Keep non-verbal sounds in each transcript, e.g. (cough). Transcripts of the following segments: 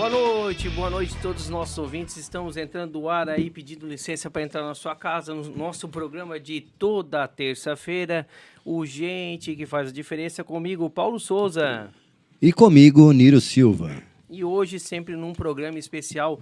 Boa noite, boa noite a todos os nossos ouvintes. Estamos entrando no ar aí, pedindo licença para entrar na sua casa, no nosso programa de toda terça-feira. O Gente que faz a diferença comigo, Paulo Souza. E comigo, Niro Silva. E hoje, sempre num programa especial,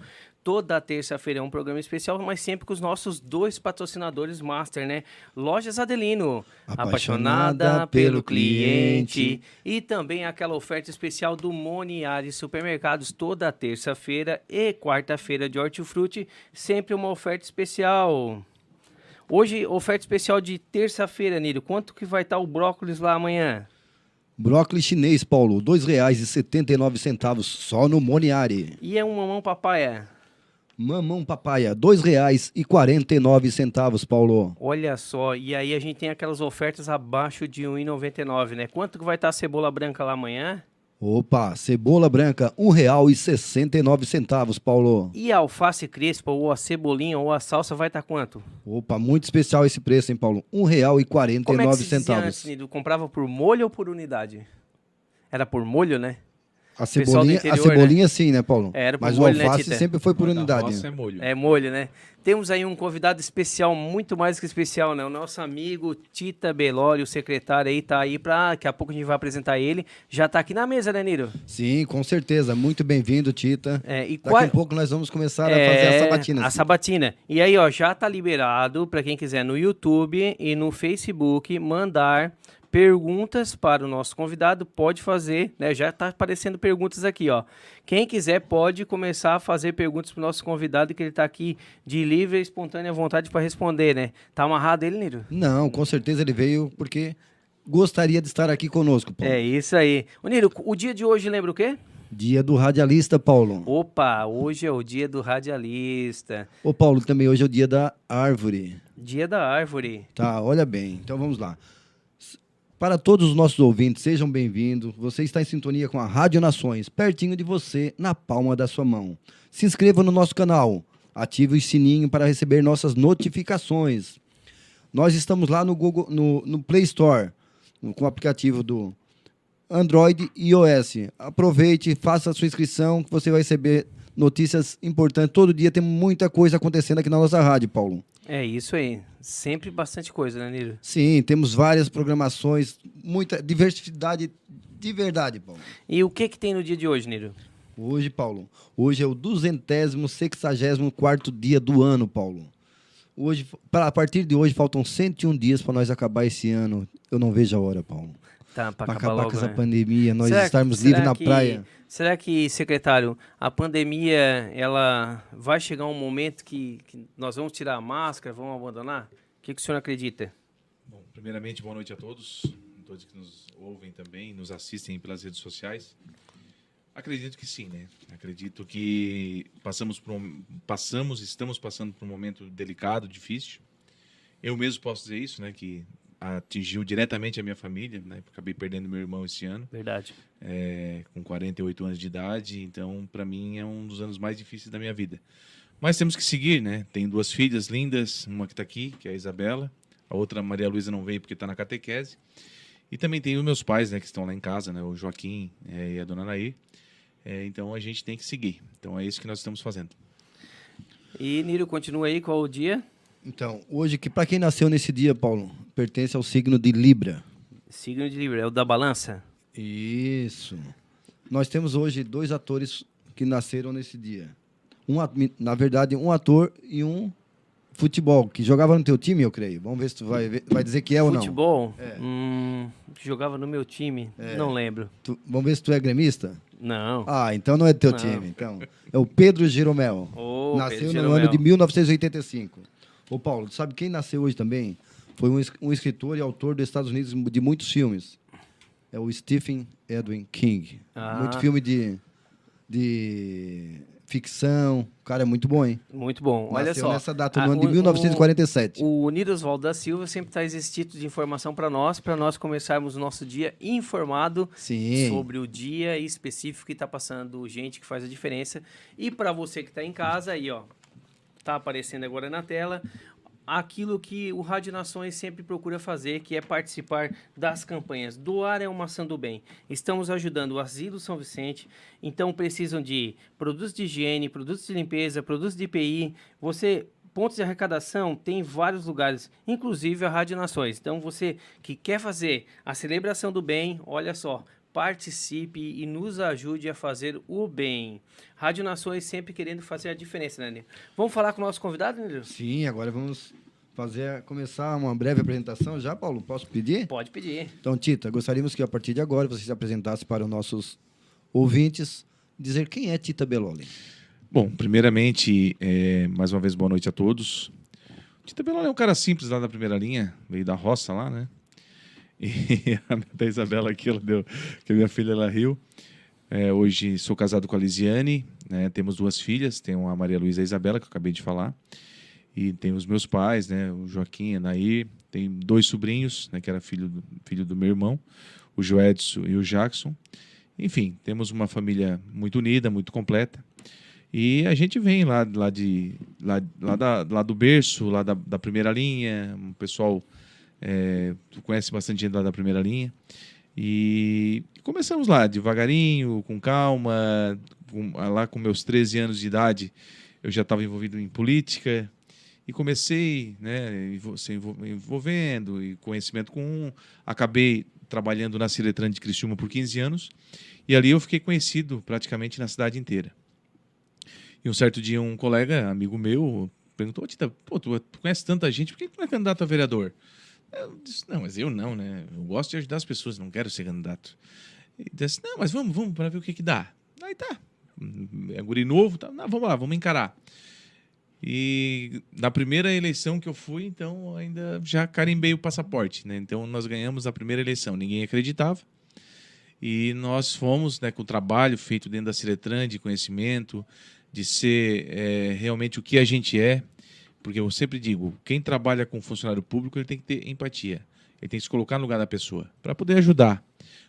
toda terça-feira é um programa especial, mas sempre com os nossos dois patrocinadores master, né? Lojas Adelino, apaixonada, apaixonada pelo cliente. cliente. E também aquela oferta especial do Moniari Supermercados, toda terça-feira e quarta-feira de hortifruti, sempre uma oferta especial. Hoje, oferta especial de terça-feira, Niro. Quanto que vai estar o brócolis lá amanhã? Brócolis chinês, Paulo, R$ 2,79 só no Moniari. E é um mamão papaya? Mamão papaya, R$ 2,49, Paulo. Olha só, e aí a gente tem aquelas ofertas abaixo de R$ 1,99, né? Quanto que vai estar a cebola branca lá amanhã? Opa, cebola branca, R$ 1,69, Paulo. E a alface crespa, ou a cebolinha, ou a salsa vai estar quanto? Opa, muito especial esse preço, hein, Paulo? R$ 1,49. Como é que se dizia antes, Comprava por molho ou por unidade? Era por molho, né? A cebolinha, interior, a cebolinha né? sim, né, Paulo? É, era Mas molho, o alface né, sempre foi por unidade. Né? É molho. é molho, né? Temos aí um convidado especial, muito mais que especial, né? O nosso amigo Tita Belório, o secretário aí, tá aí para daqui a pouco a gente vai apresentar ele. Já tá aqui na mesa, né, Niro? Sim, com certeza. Muito bem-vindo, Tita. É, e Daqui qual... a pouco nós vamos começar é... a fazer a sabatina. A sabatina. E aí, ó, já tá liberado para quem quiser no YouTube e no Facebook mandar perguntas para o nosso convidado, pode fazer, né? Já está aparecendo perguntas aqui, ó. Quem quiser pode começar a fazer perguntas para o nosso convidado, que ele está aqui de livre e espontânea vontade para responder, né? Tá amarrado ele, Niro? Não, com certeza ele veio porque gostaria de estar aqui conosco, Paulo. É isso aí. Ô, Niro, o dia de hoje lembra o quê? Dia do radialista, Paulo. Opa, hoje é o dia do radialista. Ô, Paulo, também hoje é o dia da árvore. Dia da árvore. Tá, olha bem. Então vamos lá. Para todos os nossos ouvintes, sejam bem-vindos. Você está em sintonia com a Rádio Nações, pertinho de você, na palma da sua mão. Se inscreva no nosso canal, ative o sininho para receber nossas notificações. Nós estamos lá no Google, no, no Play Store, com o aplicativo do Android e iOS. Aproveite, faça a sua inscrição, que você vai receber notícias importantes. Todo dia tem muita coisa acontecendo aqui na nossa rádio, Paulo. É isso aí. Sempre bastante coisa, né, Niro? Sim, temos várias programações, muita diversidade de verdade, Paulo. E o que que tem no dia de hoje, Niro? Hoje, Paulo, hoje é o duzentésimo, sexagésimo quarto dia do ano, Paulo. Hoje, pra- a partir de hoje, faltam 101 dias para nós acabar esse ano. Eu não vejo a hora, Paulo. Tá, para Para acabar, acabar logo, com essa né? pandemia, nós Será- estarmos será livres na que- praia. Será que, secretário, a pandemia, ela vai chegar um momento que, que nós vamos tirar a máscara, vamos abandonar? O que, que o senhor acredita? Bom, primeiramente, boa noite a todos, todos que nos ouvem também, nos assistem pelas redes sociais. Acredito que sim, né? Acredito que passamos por um, passamos, estamos passando por um momento delicado, difícil. Eu mesmo posso dizer isso, né? Que atingiu diretamente a minha família, né? Acabei perdendo meu irmão esse ano, Verdade. é, com 48 anos de idade. Então, para mim, é um dos anos mais difíceis da minha vida. Mas temos que seguir, né? Tenho duas filhas lindas, uma que está aqui, que é a Isabela, a outra, a Maria Luísa, não veio porque está na catequese. E também tenho meus pais, né, que estão lá em casa, né, o Joaquim eh, e a dona Nair. Eh, então a gente tem que seguir. Então é isso que nós estamos fazendo. E, Niro, continua aí, qual o dia? Então, hoje, que para quem nasceu nesse dia, Paulo, pertence ao signo de Libra. Signo de Libra, é o da balança? Isso. Nós temos hoje dois atores que nasceram nesse dia. Um, na verdade, um ator e um futebol, que jogava no teu time, eu creio. Vamos ver se tu vai, ver- vai dizer que é ou não. Futebol? É. Hum, que jogava no meu time? Não lembro. Tu- vamos ver se tu é gremista? Não. Ah, então não é teu Não. time. Então, é o Pedro Jeromel. Ô, nasceu Pedro no ano de 1985. Ô, Paulo, sabe quem nasceu hoje também? Foi um, um escritor e autor dos Estados Unidos de muitos filmes. É o Stephen Edwin King. Ah. Muito filme de, de ficção. O cara é muito bom, hein? Muito bom. Olha Nasceu só. nessa data, Ah, no ano de o- 1947. O, o Nirosvaldo da Silva sempre traz esse título de informação para nós, para nós começarmos o nosso dia informado Sim. sobre o dia específico que está passando gente que faz a diferença. E para você que está em casa, aí, ó, tá aparecendo agora na tela, aquilo que o Rádio Nações sempre procura fazer, que é participar das campanhas. Doar é uma ação do bem. Estamos ajudando o Asilo São Vicente, então precisam de produtos de higiene, produtos de limpeza, produtos de IPI. Você pontos de arrecadação tem em vários lugares, inclusive a Rádio Nações. Então você que quer fazer a celebração do bem, olha só, participe e nos ajude a fazer o bem. Rádio Nações sempre querendo fazer a diferença, né, Nilo? Vamos falar com o nosso convidado, Nilo? Sim, agora vamos fazer, começar uma breve apresentação já, Paulo? Posso pedir? Pode pedir. Então, Tita, gostaríamos que a partir de agora você se apresentasse para os nossos ouvintes, dizer quem é Tita Beloli. Bom, primeiramente, eh, mais uma vez, boa noite a todos. O Tita Beloli é um cara simples lá da primeira linha, veio da roça lá, né? E (laughs) a da Isabela aqui, ela deu, que a minha filha, ela riu. Eh, hoje sou casado com a Lisiane, né? temos duas filhas, tem a Maria Luísa e a Isabela, que eu acabei de falar. E tem os meus pais, né? O Joaquim, a Nair, tem dois sobrinhos, né? Que era filho do, filho do meu irmão, o Joedson e o Jackson. Enfim, temos uma família muito unida, muito completa. E a gente vem lá, lá, de, lá, lá, da, lá do berço, lá da, da primeira linha, um pessoal é, tu conhece bastante gente lá da primeira linha. E começamos lá, devagarinho, com calma. Com, lá com meus 13 anos de idade, eu já estava envolvido em política. E comecei, né, se envol- envolvendo e conhecimento com um. Acabei trabalhando na Ciretran de Criciúma por 15 anos. E ali eu fiquei conhecido praticamente na cidade inteira. E um certo dia um colega, amigo meu, perguntou, "Ô, Tita, pô, tu, tu conhece tanta gente, por que tu não é candidato a vereador? Eu disse, não, mas eu não, né? Eu gosto de ajudar as pessoas, não quero ser candidato. E disse, não, mas vamos, vamos, para ver o que que dá. Aí tá, é guri novo, tá, não, vamos lá, vamos encarar. E na primeira eleição que eu fui, então ainda já carimbei o passaporte, né? Então nós ganhamos a primeira eleição, ninguém acreditava. E nós fomos, né, com o trabalho feito dentro da Ciletran, de conhecimento, de ser é, realmente o que a gente é, porque eu sempre digo, quem trabalha com funcionário público, ele tem que ter empatia. Ele tem que se colocar no lugar da pessoa, para poder ajudar.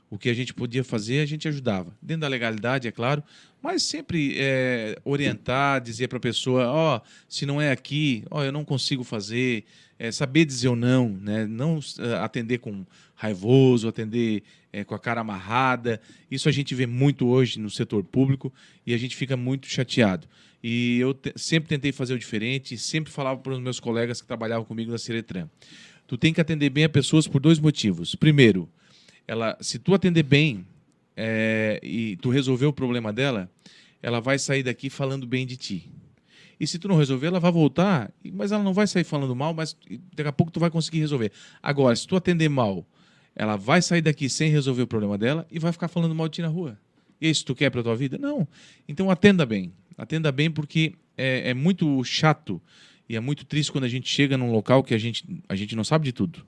O que a gente podia fazer, a gente ajudava. Dentro da legalidade, é claro, mas sempre é, orientar, dizer para a pessoa, ó, oh, se não é aqui, ó, oh, eu não consigo fazer, é, saber dizer o não, né? não uh, atender com raivoso, atender é, com a cara amarrada. Isso a gente vê muito hoje no setor público e a gente fica muito chateado. E eu te sempre tentei fazer o diferente, sempre falava para os meus colegas que trabalhavam comigo na Ciretran. Tu tem que atender bem a pessoas por dois motivos. Primeiro, ela, se tu atender bem é, e tu resolver o problema dela, ela vai sair daqui falando bem de ti. E se tu não resolver, ela vai voltar, mas ela não vai sair falando mal, mas daqui a pouco tu vai conseguir resolver. Agora, se tu atender mal, ela vai sair daqui sem resolver o problema dela e vai ficar falando mal de ti na rua. E isso tu quer para tua vida? Não. Então atenda bem. Atenda bem porque é, é muito chato e é muito triste quando a gente chega num local que a gente, a gente não sabe de tudo.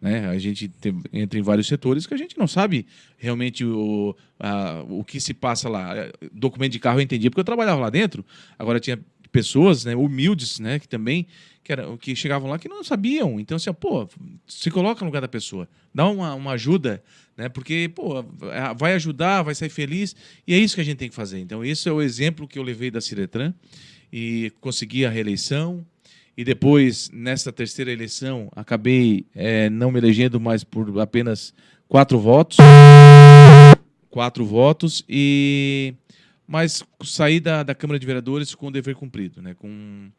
Né? A gente entra em vários setores que a gente não sabe realmente o, a, o que se passa lá. Documento de carro eu entendi porque eu trabalhava lá dentro. Agora tinha pessoas né, humildes né, que também que, era, que chegavam lá que não sabiam. Então, assim, pô, se coloca no lugar da pessoa, dá uma, uma ajuda, né? Porque, pô, vai ajudar, vai sair feliz, e é isso que a gente tem que fazer. Então, esse é o exemplo que eu levei da Ciretran e consegui a reeleição e depois, nessa terceira eleição, acabei é, não me elegendo mais por apenas quatro votos. Quatro votos, e mas saí da, da Câmara de Vereadores com o dever cumprido, né? com,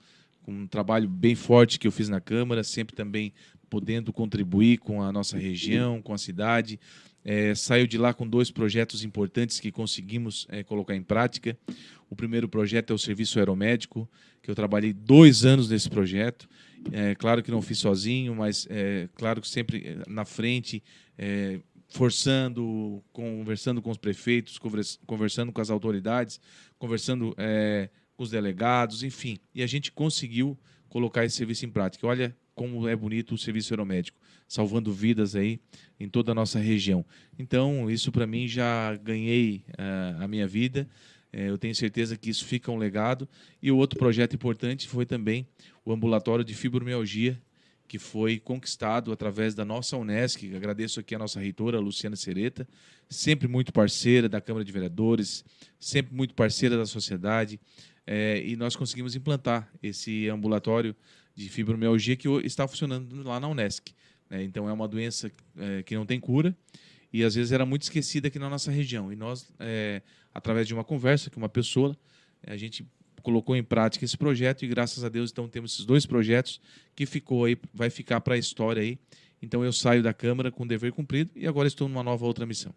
com um trabalho bem forte que eu fiz na Câmara, sempre também podendo contribuir com a nossa região, com a cidade. É, saiu de lá com dois projetos importantes que conseguimos é, colocar em prática. O primeiro projeto é o Serviço Aeromédico, que eu trabalhei dois anos nesse projeto. É, claro que não fiz sozinho, mas é, claro que sempre é, na frente, é, forçando, conversando com os prefeitos, conversando com as autoridades, conversando é, com os delegados, enfim. E a gente conseguiu colocar esse serviço em prática. Olha como é bonito o serviço aeromédico, salvando vidas aí em toda a nossa região. Então, isso para mim já ganhei uh, a minha vida. É, eu tenho certeza que isso fica um legado. E o outro projeto importante foi também o ambulatório de fibromialgia, que foi conquistado através da nossa Unesc. Agradeço aqui a nossa reitora, Luciana Sereta, sempre muito parceira da Câmara de Vereadores, sempre muito parceira da sociedade. É, e nós conseguimos implantar esse ambulatório de fibromialgia que está funcionando lá na Unesc. Né? Então, é uma doença é, que não tem cura e às vezes era muito esquecida aqui na nossa região. E nós, é, através de uma conversa com uma pessoa, a gente colocou em prática esse projeto e graças a Deus então temos esses dois projetos que ficou aí, vai ficar para a história aí. Então eu saio da Câmara com o dever cumprido e agora estou numa nova outra missão.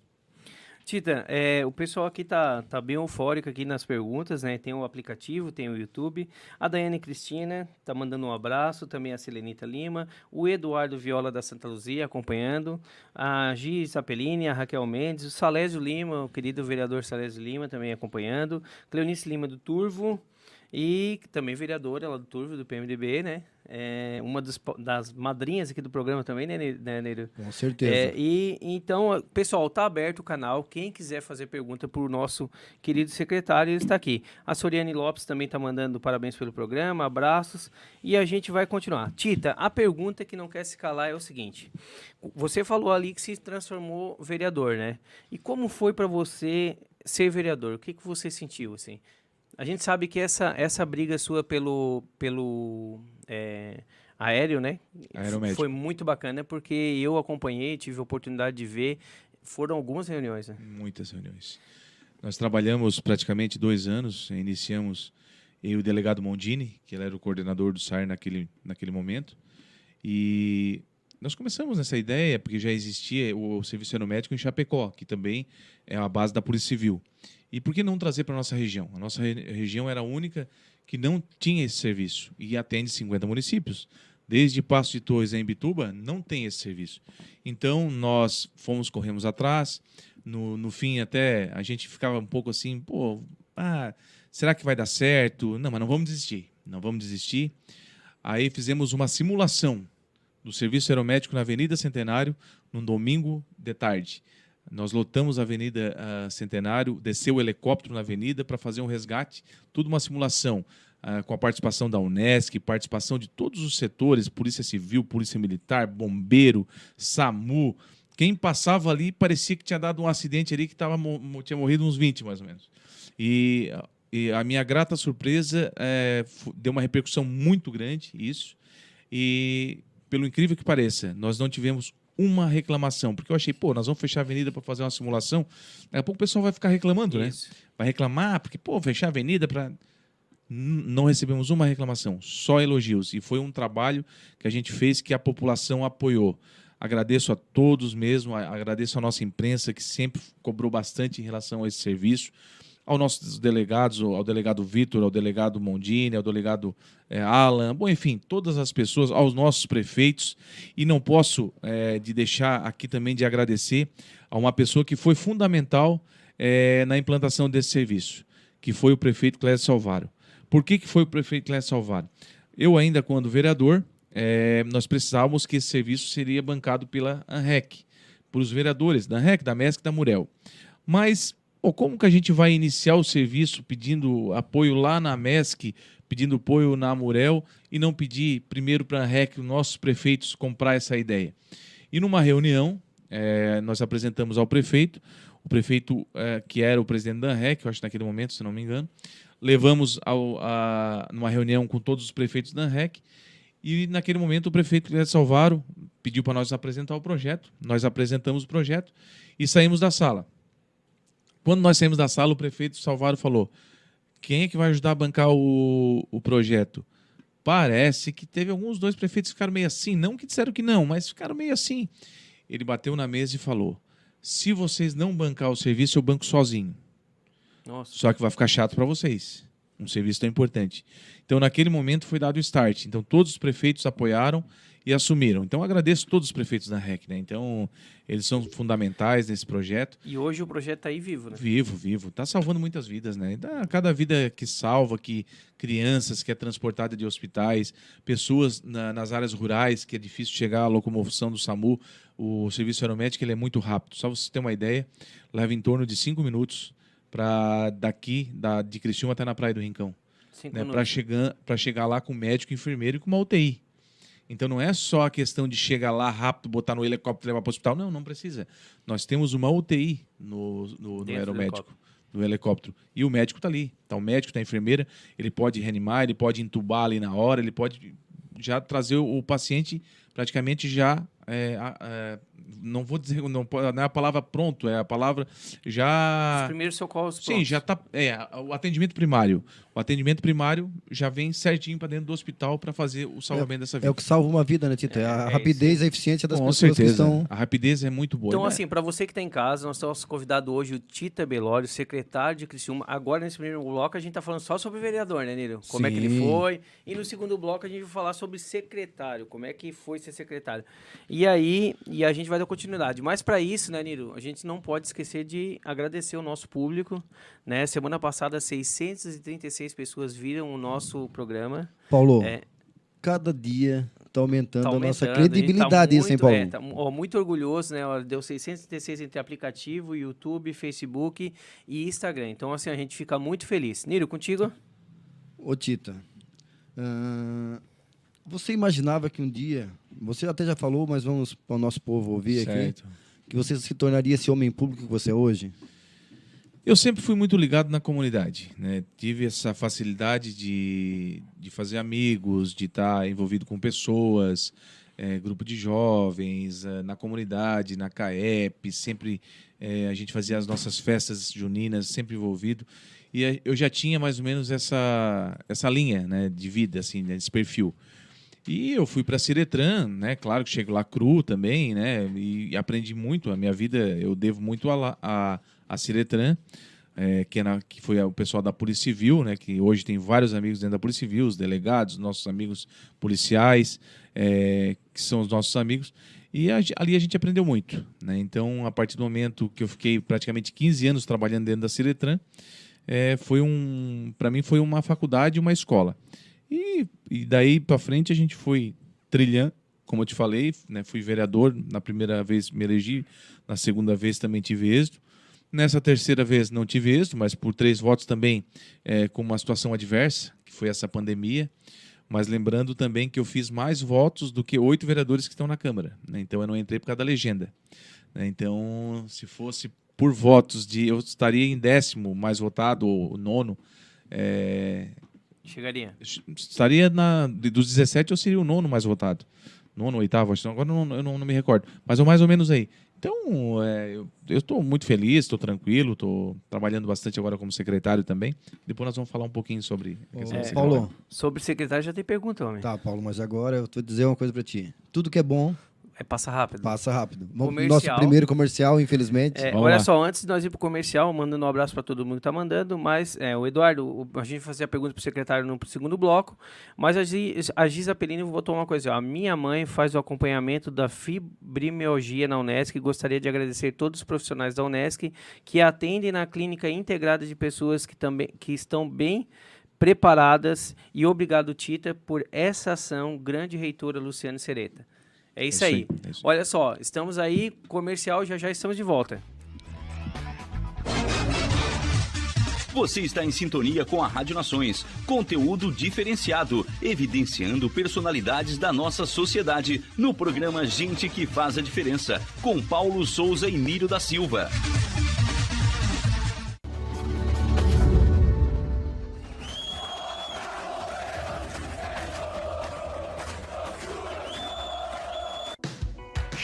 Tita, é, o pessoal aqui tá, tá bem eufórico aqui nas perguntas, né? Tem o aplicativo, tem o YouTube. A Daiane Cristina tá mandando um abraço, também a Selenita Lima, o Eduardo Viola da Santa Luzia acompanhando, a Giz Apelini, a Raquel Mendes, o Salésio Lima, o querido vereador Salésio Lima também acompanhando, Cleonice Lima do Turvo, e também vereadora lá do Turvo, do PMDB, né? É uma dos, das madrinhas aqui do programa também, né, né Neiro? Com certeza. É, e então, pessoal, tá aberto o canal. Quem quiser fazer pergunta para o nosso querido secretário, ele está aqui. A Soriane Lopes também está mandando parabéns pelo programa, abraços. E a gente vai continuar. Tita, a pergunta que não quer se calar é o seguinte: você falou ali que se transformou vereador, né? E como foi para você ser vereador? O que, que você sentiu assim? A gente sabe que essa, essa briga sua pelo, pelo é, aéreo, né? Aeromédico. Foi muito bacana porque eu acompanhei, tive a oportunidade de ver. Foram algumas reuniões, né? Muitas reuniões. Nós trabalhamos praticamente dois anos, iniciamos eu e o delegado Mondini, que ele era o coordenador do SAR naquele, naquele momento, e nós começamos nessa ideia porque já existia o serviço aeromédico em Chapecó, que também é a base da Polícia Civil. E por que não trazer para a nossa região? A nossa re região era a única que não tinha esse serviço e atende 50 municípios. desde Passo de Torres a Imbituba, não tem esse serviço. Então, nós fomos, corremos atrás. No, no fim, até a gente ficava um pouco assim, pô, ah, será que vai dar certo? Não, mas não vamos desistir. Não vamos desistir. Aí fizemos uma simulação do serviço aeromédico na Avenida Centenário, num domingo de tarde. Nós lotamos a Avenida uh, Centenário, desceu o helicóptero na avenida para fazer um resgate, tudo uma simulação, uh, com a participação da Unesc, participação de todos os setores, Polícia Civil, Polícia Militar, Bombeiro, SAMU. Quem passava ali parecia que tinha dado um acidente ali que tava, tinha morrido uns 20, mais ou menos. E, e a minha grata surpresa é, deu uma repercussão muito grande, isso. E, pelo incrível que pareça, nós não tivemos uma reclamação, porque eu achei, pô, nós vamos fechar a avenida para fazer uma simulação, daqui a pouco o pessoal vai ficar reclamando, né? Isso. né? Vai reclamar, porque, pô, fechar a avenida para. Não recebemos uma reclamação, só elogios. E foi um trabalho que a gente fez que a população apoiou. Agradeço a todos mesmo, agradeço a nossa imprensa que sempre cobrou bastante em relação a esse serviço aos nossos delegados, ao delegado Vitor, ao delegado Mondini, ao delegado é, Alan, bom, enfim, todas as pessoas, aos nossos prefeitos. E não posso é, de deixar aqui também de agradecer a uma pessoa que foi fundamental é, na implantação desse serviço, que foi o prefeito Clécio Salvaro. Por que, que foi o prefeito Clécio Salvaro? Eu ainda, quando vereador, nós precisávamos que esse serviço seria bancado pela ANREC, por os vereadores da ANREC, da MESC e da Murel. Mas Pô, como que a gente vai iniciar o serviço pedindo apoio lá na MESC, pedindo apoio na Amurel e não pedir primeiro para a REC, os nossos prefeitos, comprar essa ideia? E numa reunião, é, nós apresentamos ao prefeito, o prefeito é, que era o presidente da REC, eu acho naquele momento, se não me engano, levamos ao, a, numa reunião com todos os prefeitos da REC e naquele momento o prefeito Cléber Salvaro pediu para nós apresentar o projeto, nós apresentamos o projeto e saímos da sala. Quando nós saímos da sala, o prefeito Salvaro falou: quem é que vai ajudar a bancar o, o projeto? Parece que teve alguns dois prefeitos que ficaram meio assim, não que disseram que não, mas ficaram meio assim. Ele bateu na mesa e falou: se vocês não bancar o serviço, eu banco sozinho. Nossa. Só que vai ficar chato para vocês. Um serviço tão importante. Então, naquele momento, foi dado o start. Então, todos os prefeitos apoiaram e assumiram. Então agradeço todos os prefeitos da REC, né? Então eles são fundamentais nesse projeto. E hoje o projeto está aí vivo, né? Vivo, vivo. Está salvando muitas vidas, né? Cada vida que salva, que crianças que é transportada de hospitais, pessoas na, nas áreas rurais que é difícil chegar à locomoção do SAMU, o serviço aeromédico ele é muito rápido. Só você ter uma ideia, leva em torno de cinco minutos para daqui, da, de Criciúma até na Praia do Rincão. Né? Para chegar, chegar lá com médico, enfermeiro e com uma UTI. Então não é só a questão de chegar lá rápido, botar no helicóptero e levar para o hospital. Não, não precisa. Nós temos uma UTI no, no, no aeromédico, no helicóptero. E o médico está ali. Está o médico, está a enfermeira, ele pode reanimar, ele pode entubar ali na hora, ele pode já trazer o paciente praticamente já é, é, não vou dizer, não, não é a palavra pronto, é a palavra já. Os primeiros socorros. Sim, já está. É, o atendimento primário. O atendimento primário já vem certinho para dentro do hospital para fazer o salvamento é, dessa vida. É o que salva uma vida, né, Tito? É, a é rapidez, a eficiência das Com pessoas certeza. que estão. A rapidez é muito boa. Então, né? assim, para você que está em casa, nós estamos convidado hoje o Tita Belório, secretário de Criciúma. Agora, nesse primeiro bloco, a gente está falando só sobre o vereador, né, Nilo? Como Sim. é que ele foi. E no segundo bloco, a gente vai falar sobre secretário. Como é que foi ser secretário. E aí, e a gente vai dar continuidade. Mas para isso, né, Nilo, a gente não pode esquecer de agradecer o nosso público. Né? Semana passada, 636 pessoas viram o nosso programa. Paulo, é, cada dia está aumentando, tá aumentando, a nossa tá credibilidade tá muito, isso, hein, Paulo? É, tá, ó, muito orgulhoso, né? Ó, deu 636 entre aplicativo, YouTube, Facebook e Instagram. Então, assim, a gente fica muito feliz. Niro, contigo? Ô, Tita, uh, você imaginava que um dia, você até já falou, mas vamos para o nosso povo ouvir certo. aqui, que você se tornaria esse homem público que você é hoje? Eu sempre fui muito ligado na comunidade, né? Tive essa facilidade de, de fazer amigos, de estar envolvido com pessoas, é, grupo de jovens, é, na comunidade, na CAEP, sempre é, a gente fazia as nossas festas juninas, sempre envolvido. E eu já tinha mais ou menos essa, essa linha né, de vida, assim, né, esse perfil. E eu fui para Ciretran, né? Claro que chego lá cru também, né? E, aprendi muito. A minha vida eu devo muito a, a, a Ciretran. é, que, é na- que foi o pessoal da Polícia Civil, né, que hoje tem vários amigos dentro da Polícia Civil, os delegados, nossos amigos policiais, é, que são os nossos amigos. E a- ali a gente aprendeu muito. Né? Então, a partir do momento que eu fiquei praticamente 15 anos trabalhando dentro da Ciretran, é, foi um, para mim foi uma faculdade, uma escola. E, e daí para frente a gente foi trilhando, como eu te falei, né, fui vereador, na primeira vez me elegi, na segunda vez também tive êxito. Nessa terceira vez não tive êxito, mas por três votos também é, com uma situação adversa, que foi essa pandemia. Mas lembrando também que eu fiz mais votos do que oito vereadores que estão na Câmara. né? Então eu não entrei por causa da legenda. né? Então, se fosse por votos de. Eu estaria em décimo mais votado, ou nono. é, Chegaria. estaria na. Dos 17, eu seria o nono mais votado. Nono, oitavo, acho que agora eu não, eu não, não me recordo. Mas é mais ou menos aí. Então, é, eu estou muito feliz, estou tranquilo, estou trabalhando bastante agora como secretário também. Depois nós vamos falar um pouquinho sobre da Paulo. Sobre secretário já tem pergunta, homem. tá, Paulo, mas agora eu vou dizer uma coisa pra ti. Tudo que é bom, É passa rápido. passa rápido. Comercial. nosso primeiro comercial, infelizmente. É, olha lá. só, antes de nós ir pro comercial, mandando um abraço para todo mundo que tá mandando, mas é, o Eduardo, o- a gente fazer a pergunta pro secretário no segundo bloco, mas a, Gi- a Giza Pelini botou uma coisa, ó, a minha mãe faz o acompanhamento da fibromialgia na Unesc e gostaria de agradecer todos os profissionais da Unesc que atendem na clínica integrada de pessoas que também que estão bem preparadas e obrigado Tita por essa ação, grande reitora Luciane Sereta. É isso, isso aí. aí, é isso. Olha só, estamos aí, comercial, já já estamos de volta. Você está em sintonia com a Rádio Nações. Conteúdo diferenciado, evidenciando personalidades da nossa sociedade no programa Gente que Faz a Diferença, com Paulo Souza e Nírio da Silva.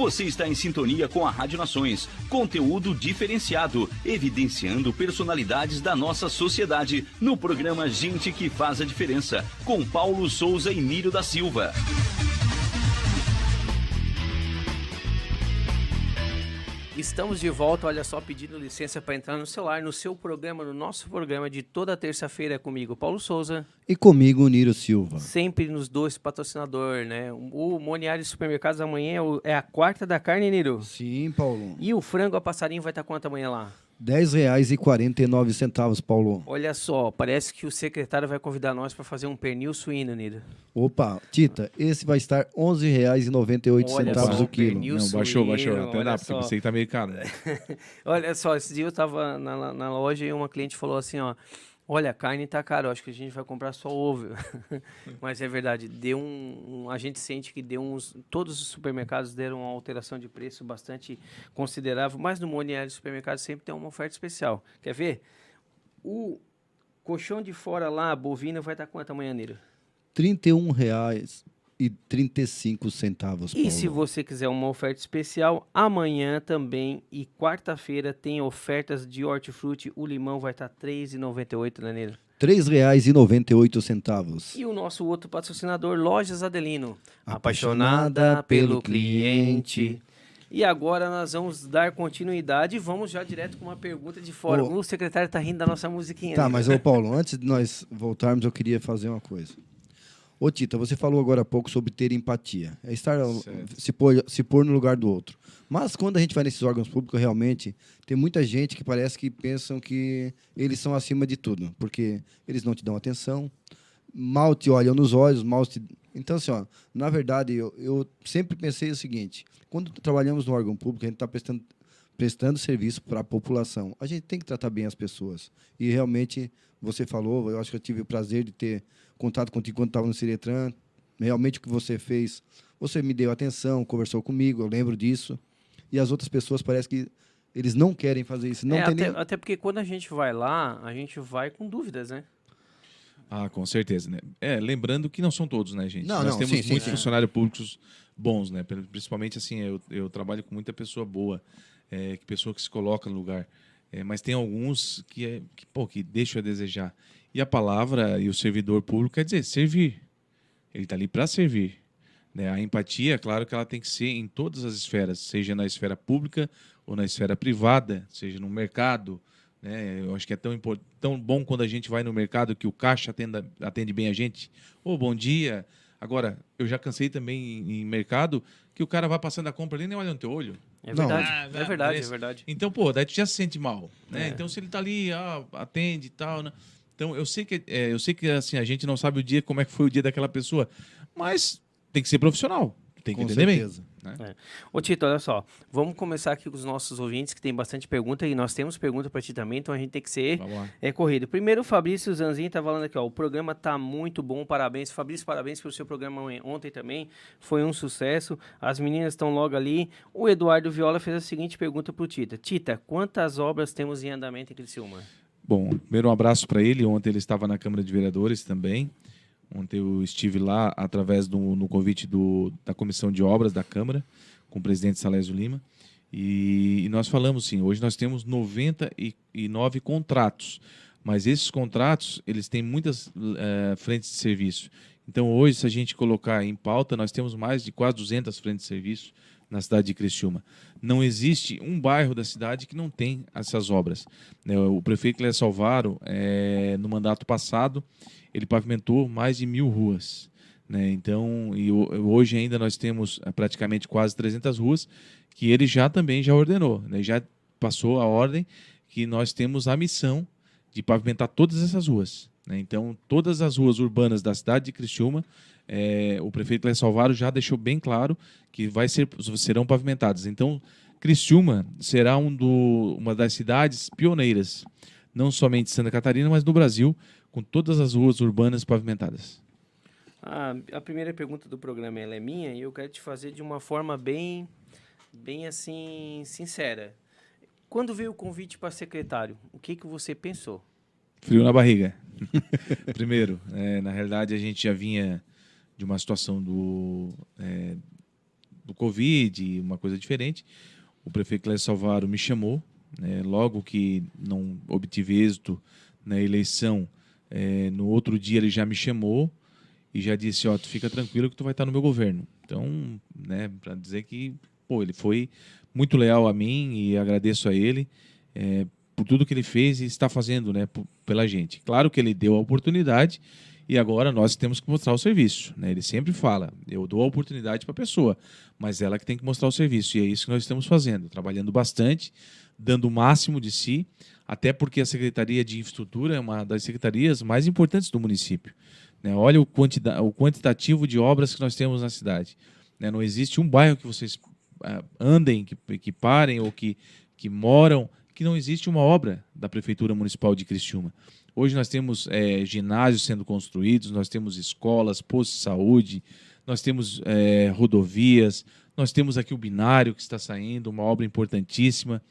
Você está em sintonia com a Rádio Nações. Conteúdo diferenciado, evidenciando personalidades da nossa sociedade no programa Gente que Faz a Diferença, com Paulo Souza e Nírio da Silva. Estamos de volta, olha só, pedindo licença para entrar no celular, no seu programa, no nosso programa de toda terça-feira comigo, Paulo Souza, E comigo, Niro Silva. sempre nos dois patrocinadores, né? O Moniari Supermercados amanhã é, o- é a quarta da carne, Niro. Sim, Paulo. E o frango a passarinho vai estar quanto amanhã lá? R$ 10,49, Paulo. Olha só, parece que o secretário vai convidar nós para fazer um pernil suíno, Niro. Opa, Tita, esse vai estar R$ 11,98 Olha centavos só, o quilo. pernil. Não, baixou, suíno, baixou. Até dá, porque que tá meio caro. né? (laughs) Olha só, esse dia eu tava na, na- na loja e uma cliente falou assim, ó. Olha, carne tá cara, eu acho que a gente vai comprar só ovo. (laughs) Mas é verdade, deu um, um- a gente sente que deu uns, todos os supermercados deram uma alteração de preço bastante considerável, mas no Monieri supermercado sempre tem uma oferta especial. Quer ver? O colchão de fora lá, bovino, vai estar quanto amanhã, Niro? 31 reais e 35 centavos, E Paulo. se você quiser uma oferta especial, amanhã também e quarta-feira tem ofertas de hortifruti. O limão vai tá estar R$ 3,98, né, Niro? R$ 3,98 centavos. E o nosso outro patrocinador, Lojas Adelino. Apaixonada pelo cliente. E agora nós vamos dar continuidade e vamos já direto com uma pergunta de fora. Ô. O secretário tá rindo da nossa musiquinha. Tá, né? mas ô Paulo, (laughs) antes de nós voltarmos, eu queria fazer uma coisa. Ô Tita, você falou agora há pouco sobre ter empatia. É estar se pôr, se pôr no lugar do outro. Mas quando a gente vai nesses órgãos públicos, realmente, tem muita gente que parece que pensam que eles são acima de tudo. Porque eles não te dão atenção, mal te olham nos olhos, mal te... Então, assim, ó, na verdade, eu, eu sempre pensei o seguinte. Quando trabalhamos no órgão público, a gente está prestando, prestando serviço para a população. A gente tem que tratar bem as pessoas. E realmente, você falou, eu acho que eu tive o prazer de ter contato contigo quando estava no Ciretran. Realmente o que você fez, você me deu atenção, conversou comigo, eu lembro disso. E as outras pessoas parece que eles não querem fazer isso. Não É, tem até, nem... até porque quando a gente vai lá, a gente vai com dúvidas, né? Ah, com certeza, né? É, lembrando que não são todos, né, gente? Não, Nós não, temos sim, muitos sim. funcionários públicos bons, né? Pri- Principalmente, assim, eu, eu trabalho com muita pessoa boa, é, que pessoa que se coloca no lugar. É, mas tem alguns que, é, que, pô, que deixam a desejar. E a palavra e o servidor público quer dizer servir. Ele está ali para servir. Né? A empatia, claro que ela tem que ser em todas as esferas, seja na esfera pública ou na esfera privada, seja no mercado. Né? Eu acho que é tão, tão bom quando a gente vai no mercado que o caixa atenda, atende bem a gente. Ô, bom dia. Agora, eu já cansei também em, em mercado que o cara vai passando a compra ali e nem olha no teu olho. É verdade, Ah, é não, verdade, é verdade. Então, pô, daí tu já se sente mal, né? É. Então, se ele tá ali, ah, atende e tal, né? Então, eu sei que, é, eu sei que assim, a gente não sabe o dia, como é que foi o dia daquela pessoa, mas tem que ser profissional, tem que Com entender certeza. bem. Ô Tito, olha só, vamos começar aqui com os nossos ouvintes que tem bastante pergunta e nós temos pergunta para ti também, então a gente tem que ser é corrido. Primeiro, o Fabrício Zanzin tá falando aqui, ó, o programa tá muito bom, parabéns. Fabrício, parabéns pelo seu programa on- ontem também, foi um sucesso. As meninas estão logo ali. O Eduardo Viola fez a seguinte pergunta pro Tita. Tita, quantas obras temos em andamento em Criciúma? Bom, primeiro um abraço para ele. Ontem ele estava na Câmara de Vereadores também. Ontem eu estive lá através do no convite do, da Comissão de Obras da Câmara, com o presidente Salésio Lima. E, e nós falamos sim, hoje nós temos 99 contratos, mas esses contratos eles têm muitas eh, frentes de serviço. Então hoje, se a gente colocar em pauta, nós temos mais de quase 200 frentes de serviço na cidade de Criciúma. Não existe um bairro da cidade que não tem essas obras. né? O prefeito Léo Salvaro, eh, no mandato passado, ele pavimentou mais de mil ruas. Né? Então, e ho- hoje ainda nós temos eh, praticamente quase 300 ruas que ele já também já ordenou, né? já passou a ordem que nós temos a missão de pavimentar todas essas ruas. né? Então, todas as ruas urbanas da cidade de Criciúma, eh, o prefeito Léo Salvaro já deixou bem claro que vai ser, serão pavimentadas. Então, Criciúma será um do, uma das cidades pioneiras, não somente de Santa Catarina, mas no Brasil, com todas as ruas urbanas pavimentadas. Ah, a primeira pergunta do programa é minha e eu quero te fazer de uma forma bem, bem assim, sincera. Quando veio o convite para secretário, o que, que você pensou? Frio na barriga. (laughs) Primeiro, é, na realidade a gente já vinha de uma situação do, é, do Covid, uma coisa diferente. O prefeito Clécio Salvaro me chamou, né, logo que não obtive êxito na eleição, é, no outro dia ele já me chamou e já disse, ó, tu fica tranquilo que tu vai estar no meu governo. Então, né, para dizer que, pô, ele foi muito leal a mim e agradeço a ele é, por tudo que ele fez e está fazendo, né, pela gente. Claro que ele deu a oportunidade e agora nós temos que mostrar o serviço, né? Ele sempre fala, eu dou a oportunidade para a pessoa, mas ela que tem que mostrar o serviço e é isso que nós estamos fazendo, trabalhando bastante, dando o máximo de si, até porque a Secretaria de Infraestrutura é uma das secretarias mais importantes do município. né? Olha o, o quantitativo de obras que nós temos na cidade. né? Não existe um bairro que vocês ah, andem, que, que parem ou que, que moram, que não existe uma obra da Prefeitura Municipal de Criciúma. Hoje nós temos é, ginásios sendo construídos, nós temos escolas, postos de saúde, nós temos é, rodovias, nós temos aqui o binário que está saindo, uma obra importantíssima,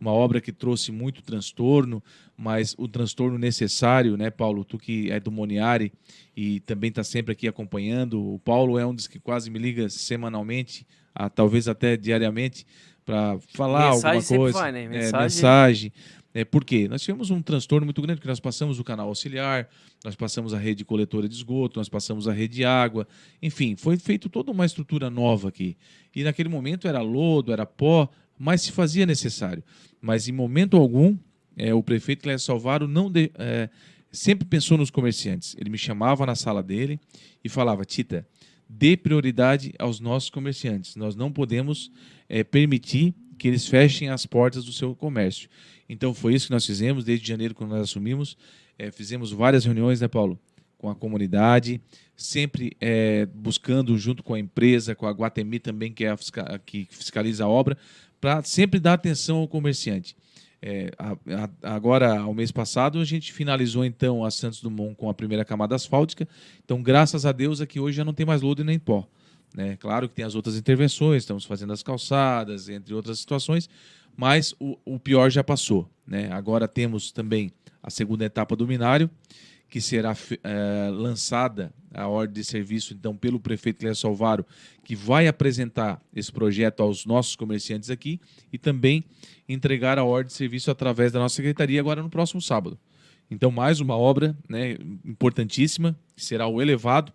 uma obra que trouxe muito transtorno, mas o transtorno necessário, né, Paulo? Tu que é do Moniari e também está sempre aqui acompanhando. O Paulo é um dos que quase me liga semanalmente, a, talvez até diariamente, para falar Mensagem alguma coisa. vai, né? É, Mensagem- mensagem. É, por quê? Nós tivemos um transtorno muito grande, porque nós passamos o canal auxiliar, nós passamos a rede coletora de esgoto, nós passamos a rede de água, enfim, foi feito toda uma estrutura nova aqui. E naquele momento era lodo, era pó, mas se fazia necessário. Mas em momento algum, é, o prefeito Clécio Salvaro não de- é, sempre pensou nos comerciantes. Ele me chamava na sala dele e falava, Tita, dê prioridade aos nossos comerciantes. Nós não podemos é, permitir que eles fechem as portas do seu comércio. Então foi isso que nós fizemos desde janeiro, quando nós assumimos. É, fizemos várias reuniões, né, Paulo? Com a comunidade, sempre é, buscando, junto com a empresa, com a Guatemi também, que, é a que fiscaliza a obra, para sempre dar atenção ao comerciante. É, a- a- agora, ao mês passado, a gente finalizou então a Santos Dumont com a primeira camada asfáltica. Então, graças a Deus, aqui hoje já não tem mais lodo nem pó. Né? Claro que tem as outras intervenções, estamos fazendo as calçadas, entre outras situações, mas o, o pior já passou. Né? Agora temos também a segunda etapa do binário, que será eh, lançada a ordem de serviço então pelo prefeito Clécio Salvaro, que vai apresentar esse projeto aos nossos comerciantes aqui e também entregar a ordem de serviço através da nossa secretaria agora no próximo sábado. Então mais uma obra, né, importantíssima, que será o elevado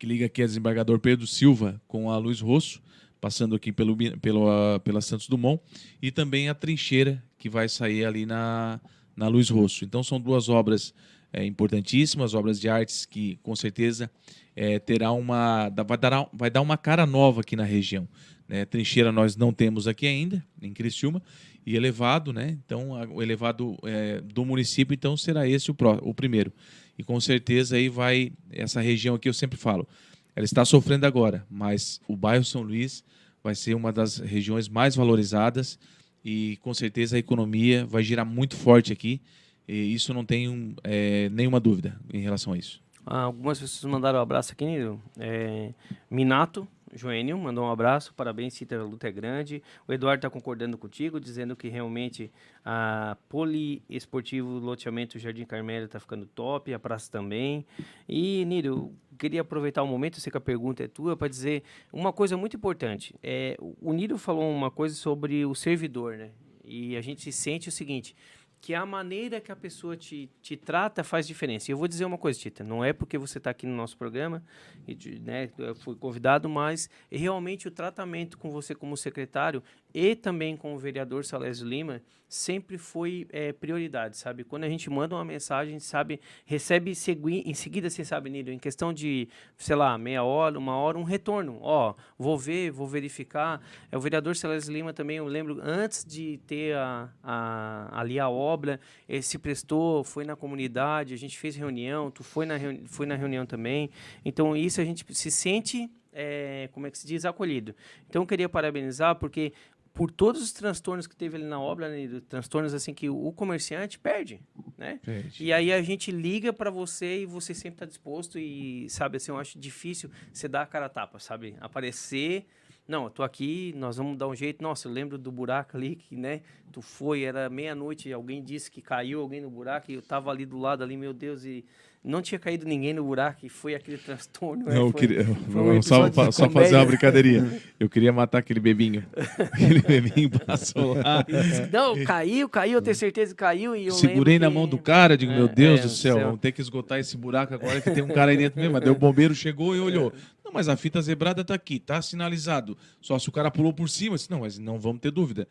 que liga aqui a desembargador Pedro Silva com a Luiz Rosso, passando aqui pelo, pelo, ah, pela Santos Dumont, e também a trincheira que vai sair ali na, na Luiz Rosso. Então são duas obras eh, importantíssimas, obras de artes que com certeza eh, terá uma, vai, dar, vai dar uma cara nova aqui na região. Né? Trincheira nós não temos aqui ainda, em Criciúma, e elevado, né? Então a- o elevado eh, do município então será esse o, o primeiro. E com certeza aí vai essa região aqui eu sempre falo, ela está sofrendo agora, mas o bairro São Luís vai ser uma das regiões mais valorizadas e com certeza a economia vai girar muito forte aqui. E isso não tenho eh, nenhuma dúvida em relação a isso. Ah, algumas pessoas mandaram um abraço aqui, Nilo. É, Minato, Joênio, mandou um abraço. Parabéns, Cita, a luta é grande. O Eduardo está concordando contigo, dizendo que realmente a poliesportivo loteamento Jardim Carmelo está ficando top, a praça também. E, Nilo, queria aproveitar o momento, sei que a pergunta é tua, para dizer uma coisa muito importante. É, o Nilo falou uma coisa sobre o servidor, né? E a gente sente o seguinte, que a maneira que a pessoa te, te trata faz diferença. E eu vou dizer uma coisa, Tita, não é porque você está aqui no nosso programa, e né, eu fui convidado, mas realmente o tratamento com você como secretário e também com o vereador Salésio Lima sempre foi eh, prioridade, sabe? Quando a gente manda uma mensagem, sabe, recebe em seguida, você sabe, Nílio, em questão de, sei lá, meia hora, uma hora, um retorno. Ó, vou ver, vou verificar. É, o vereador Celésio Lima também, eu lembro, antes de ter a, a- ali a obra, ele se prestou, foi na comunidade, a gente fez reunião, tu foi na, reuni foi na reunião também. Então, isso a gente se sente, é, como é que se diz, acolhido. Então, eu queria parabenizar, porque por todos os transtornos que teve ali na obra, né, transtornos assim que o, o comerciante perde, né? E aí a gente liga para você e você sempre está disposto e, sabe, assim, eu acho difícil você dar a cara a tapa, sabe? Aparecer, não, eu tô aqui, nós vamos dar um jeito. Nossa, eu lembro do buraco ali que, né, tu foi, era meia-noite, alguém disse que caiu alguém no buraco e eu tava ali do lado ali, meu Deus, e não tinha caído ninguém no buraco e foi aquele transtorno. né? Não, eu Foi- queria, foi um só, só fazer uma brincadeirinha. (laughs) Eu queria matar aquele bebinho. (laughs) aquele bebinho passou lá. Não, caiu, caiu, eu tenho certeza que caiu e eu Segurei na que- mão do cara, digo, É, meu Deus é, do céu, céu. vamos ter que esgotar esse buraco agora que tem um cara aí dentro mesmo. Mas daí o bombeiro chegou e olhou. Não, mas a fita zebrada tá aqui, tá sinalizado. Só se o cara pulou por cima. Disse, não, mas não vamos ter dúvida.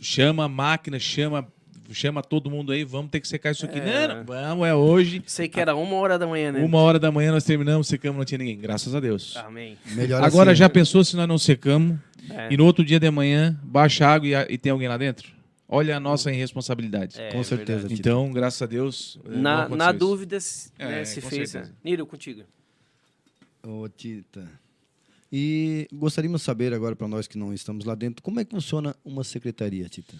Chama a máquina, chama, chama todo mundo aí, vamos ter que secar isso aqui. É. Não, não, vamos, é hoje. Sei que era uma hora da manhã, né? Uma hora da manhã nós terminamos, secamos, não tinha ninguém. Graças a Deus. Amém. Melhor Agora assim, já pensou se nós não secamos É. e no outro dia de manhã baixa a água e, e tem alguém lá dentro? Olha a nossa irresponsabilidade. É, Com certeza, verdade. Então, graças a Deus. eh, não Na, na dúvida, se, É, né, se fez. certeza. né? Niro, contigo. Ô, Tita. E gostaríamos de saber agora para nós que não estamos lá dentro, como é que funciona uma secretaria, Tita?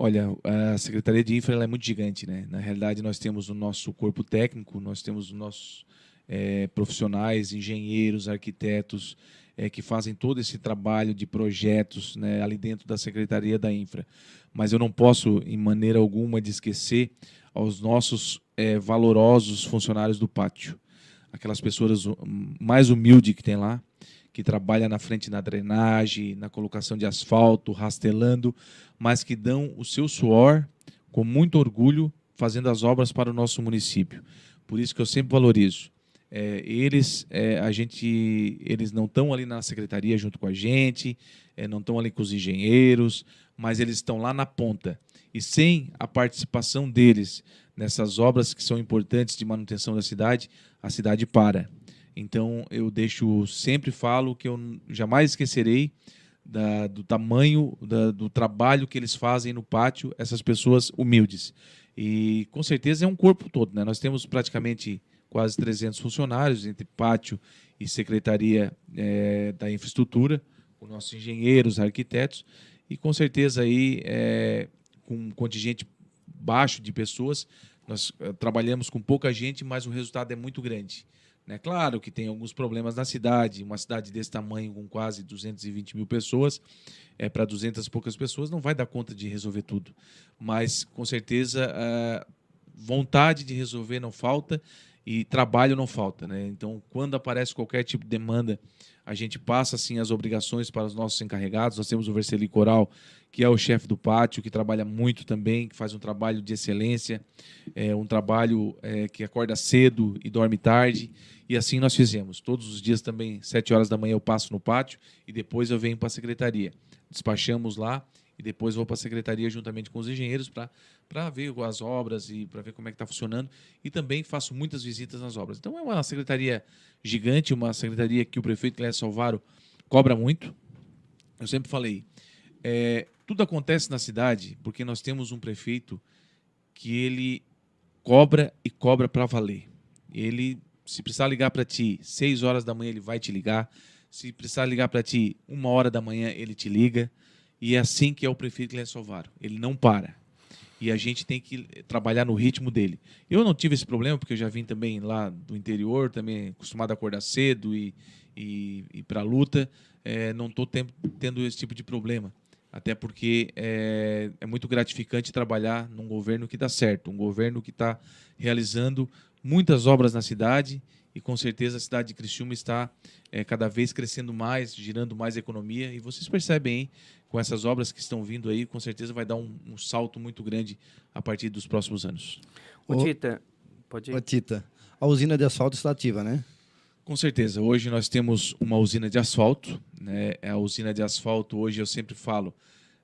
Olha, a Secretaria de Infra é muito gigante, né? Na realidade, nós temos o nosso corpo técnico, nós temos os nossos é, profissionais, engenheiros, arquitetos, é, que fazem todo esse trabalho de projetos né, ali dentro da Secretaria da Infra. Mas eu não posso, em maneira alguma, de esquecer aos nossos é, valorosos funcionários do pátio. Aquelas pessoas mais humildes que tem lá, que trabalha na frente na drenagem, na colocação de asfalto, rastelando, mas que dão o seu suor com muito orgulho fazendo as obras para o nosso município. Por isso que eu sempre valorizo. É, eles, é, a gente, eles não estão ali na secretaria junto com a gente, é, não estão ali com os engenheiros, mas eles estão lá na ponta. E sem a participação deles nessas obras que são importantes de manutenção da cidade, a cidade para. Então eu deixo, sempre falo que eu jamais esquecerei da, do tamanho da, do trabalho que eles fazem no pátio, essas pessoas humildes. E com certeza é um corpo todo, né? Nós temos praticamente quase 300 funcionários entre pátio e secretaria é, da infraestrutura, com nossos engenheiros, arquitetos, e com certeza aí é, com um contingente baixo de pessoas, nós é, trabalhamos com pouca gente, mas o resultado é muito grande. Né? Claro que tem alguns problemas na cidade, uma cidade desse tamanho, com quase 220 mil pessoas, é, para 200 e poucas pessoas, não vai dar conta de resolver tudo. Mas, com certeza, vontade de resolver não falta e trabalho não falta. Né? Então, quando aparece qualquer tipo de demanda, a gente passa assim as obrigações para os nossos encarregados. Nós temos o Verseli Coral, que é o chefe do pátio, que trabalha muito também, que faz um trabalho de excelência, é, um trabalho é, que acorda cedo e dorme tarde. E assim nós fizemos. Todos os dias também, sete horas da manhã, eu passo no pátio e depois eu venho para a secretaria. Despachamos lá e depois vou para a secretaria juntamente com os engenheiros para ver as obras e para ver como é que está funcionando. E também faço muitas visitas nas obras. Então é uma secretaria gigante, uma secretaria que o prefeito Cléber Salvaro cobra muito. Eu sempre falei, é, tudo acontece na cidade porque nós temos um prefeito que ele cobra e cobra para valer. Ele se precisar ligar para ti seis horas da manhã, ele vai te ligar. Se precisar ligar para ti uma hora da manhã, ele te liga. E é assim que é o prefeito Guilherme Salvaro. Ele não para. E a gente tem que trabalhar no ritmo dele. Eu não tive esse problema, porque eu já vim também lá do interior, também acostumado a acordar cedo e, e, e para a luta. É, não estou tendo esse tipo de problema. Até porque é, é, muito gratificante trabalhar num governo que dá certo, um governo que está realizando muitas obras na cidade e com certeza a cidade de Criciúma está é, cada vez crescendo mais, girando mais economia. E vocês percebem, hein, com essas obras que estão vindo aí, com certeza vai dar um, um salto muito grande a partir dos próximos anos. Ô, Tita, pode ir. Ô, Tita, a usina de asfalto está ativa, né? Com certeza. Hoje nós temos uma usina de asfalto. Né? A usina de asfalto, hoje eu sempre falo,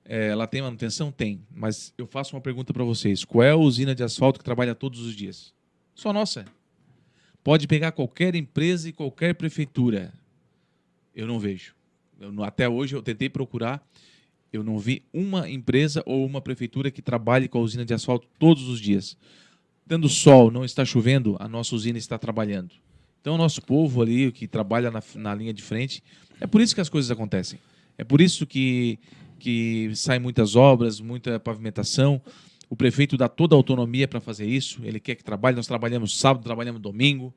é, ela tem manutenção? Tem. Mas eu faço uma pergunta para vocês. Qual é a usina de asfalto que trabalha todos os dias? Só nossa. Pode pegar qualquer empresa e qualquer prefeitura. Eu não vejo. Eu, até hoje eu tentei procurar, eu não vi uma empresa ou uma prefeitura que trabalhe com a usina de asfalto todos os dias. Dando sol, não está chovendo, a nossa usina está trabalhando. Então, o nosso povo ali, que trabalha na, na linha de frente, é por isso que as coisas acontecem. É por isso que, que saem muitas obras, muita pavimentação. O prefeito dá toda a autonomia para fazer isso. Ele quer que trabalhe. Nós trabalhamos sábado, trabalhamos domingo.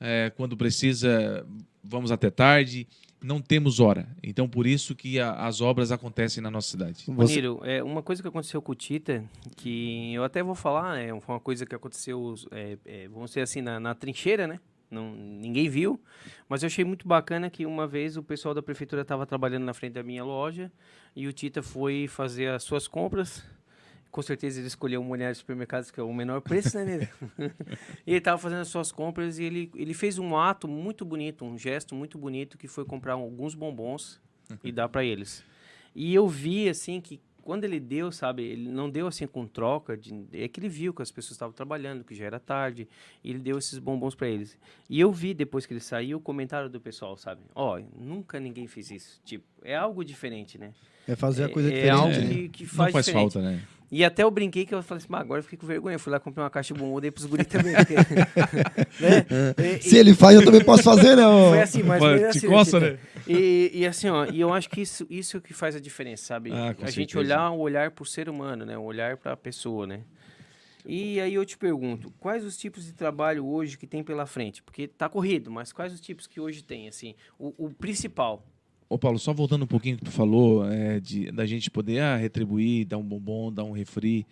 É, quando precisa, vamos até tarde. Não temos hora. Então, por isso que a, as obras acontecem na nossa cidade. Você... é, uma coisa que aconteceu com o Tita, que eu até vou falar, é uma coisa que aconteceu, é, é, vamos dizer assim, na, na trincheira, né? Não, ninguém viu, mas eu achei muito bacana que uma vez o pessoal da prefeitura estava trabalhando na frente da minha loja e o Tita foi fazer as suas compras com certeza ele escolheu um olhar de supermercados que é o menor preço, né? (laughs) e ele estava fazendo as suas compras e ele, ele fez um ato muito bonito, um gesto muito bonito, que foi comprar alguns bombons e dar para eles. E eu vi, assim, que quando ele deu, sabe, ele não deu assim com troca, de, é que ele viu que as pessoas estavam trabalhando, que já era tarde, e ele deu esses bombons para eles. E eu vi depois que ele saiu o comentário do pessoal, sabe? Ó, oh, nunca ninguém fez isso. Tipo, é algo diferente, né? É fazer a coisa é, diferente. É algo né? que, que faz Não faz diferente. falta, né? E até eu brinquei que eu falei assim, agora eu fiquei com vergonha. Eu fui lá comprar uma caixa de bombom, dei pros guris também. Porque, (laughs) né? e, Se ele faz, eu também posso fazer, não. (laughs) Foi assim, mas foi assim. Coça, tipo, né? E, e assim, ó, e eu acho que isso, isso que faz a diferença, sabe? Ah, a com gente certeza. olhar o olhar por ser humano, né? O olhar para a pessoa, né? E aí eu te pergunto, quais os tipos de trabalho hoje que tem pela frente? Porque tá corrido, mas quais os tipos que hoje tem, assim? O, o principal. Ô Paulo, só voltando um pouquinho que tu falou, é, de, da gente poder ah, retribuir, dar um bombom, dar um refri.